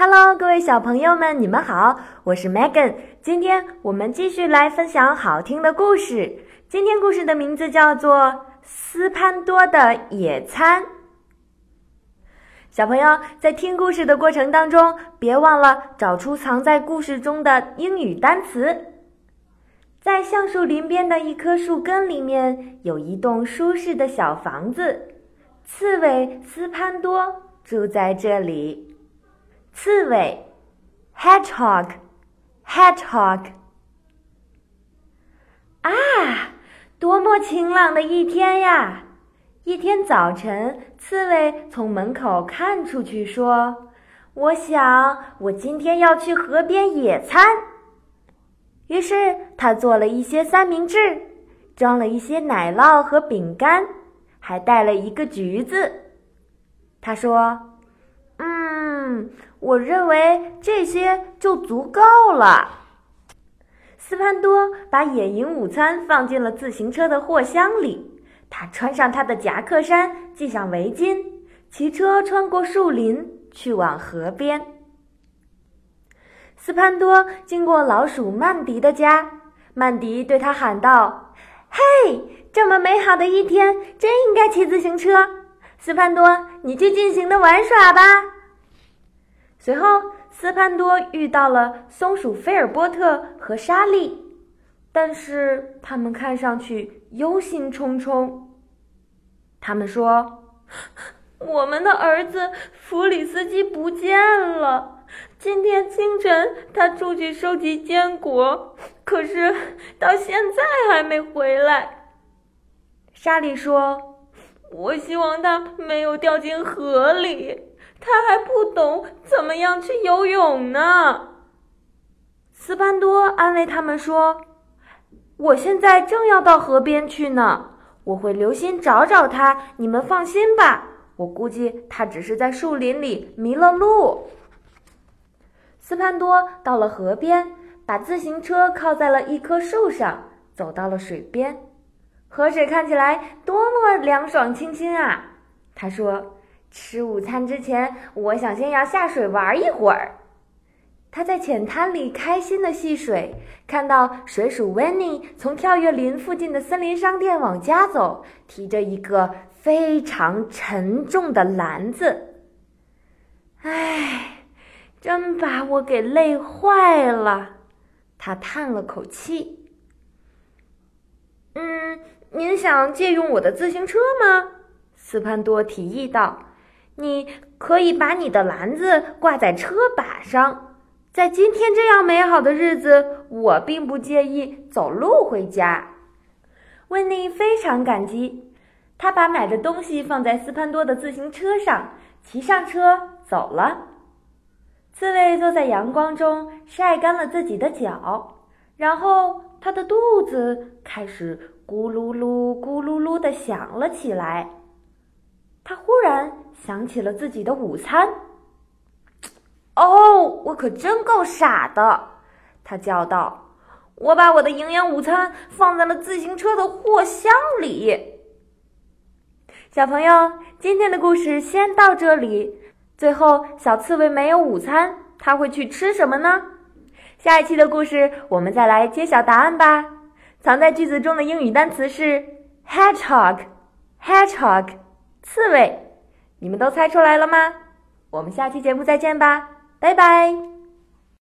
Hello，各位小朋友们，你们好，我是 Megan。今天我们继续来分享好听的故事。今天故事的名字叫做《斯潘多的野餐》。小朋友在听故事的过程当中，别忘了找出藏在故事中的英语单词。在橡树林边的一棵树根里面，有一栋舒适的小房子，刺猬斯潘多住在这里。刺猬，hedgehog，hedgehog。啊，多么晴朗的一天呀！一天早晨，刺猬从门口看出去，说：“我想，我今天要去河边野餐。”于是，他做了一些三明治，装了一些奶酪和饼干，还带了一个橘子。他说。我认为这些就足够了。斯潘多把野营午餐放进了自行车的货箱里，他穿上他的夹克衫，系上围巾，骑车穿过树林，去往河边。斯潘多经过老鼠曼迪的家，曼迪对他喊道：“嘿，这么美好的一天，真应该骑自行车。斯潘多，你去尽情的玩耍吧。”随后，斯潘多遇到了松鼠菲尔波特和莎莉，但是他们看上去忧心忡忡。他们说：“我们的儿子弗里斯基不见了。今天清晨他出去收集坚果，可是到现在还没回来。”莎莉说：“我希望他没有掉进河里。”他还不懂怎么样去游泳呢。斯潘多安慰他们说：“我现在正要到河边去呢，我会留心找找他，你们放心吧。我估计他只是在树林里迷了路。”斯潘多到了河边，把自行车靠在了一棵树上，走到了水边。河水看起来多么凉爽清新啊！他说。吃午餐之前，我想先要下水玩一会儿。他在浅滩里开心的戏水，看到水鼠温妮从跳跃林附近的森林商店往家走，提着一个非常沉重的篮子。唉，真把我给累坏了。他叹了口气。嗯，您想借用我的自行车吗？斯潘多提议道。你可以把你的篮子挂在车把上，在今天这样美好的日子，我并不介意走路回家。温妮非常感激，他把买的东西放在斯潘多的自行车上，骑上车走了。刺猬坐在阳光中晒干了自己的脚，然后他的肚子开始咕噜噜、咕噜噜的响了起来。他忽然想起了自己的午餐。哦，我可真够傻的！他叫道：“我把我的营养午餐放在了自行车的货箱里。”小朋友，今天的故事先到这里。最后，小刺猬没有午餐，他会去吃什么呢？下一期的故事，我们再来揭晓答案吧。藏在句子中的英语单词是 hedgehog，hedgehog。刺猬，你们都猜出来了吗？我们下期节目再见吧，拜拜。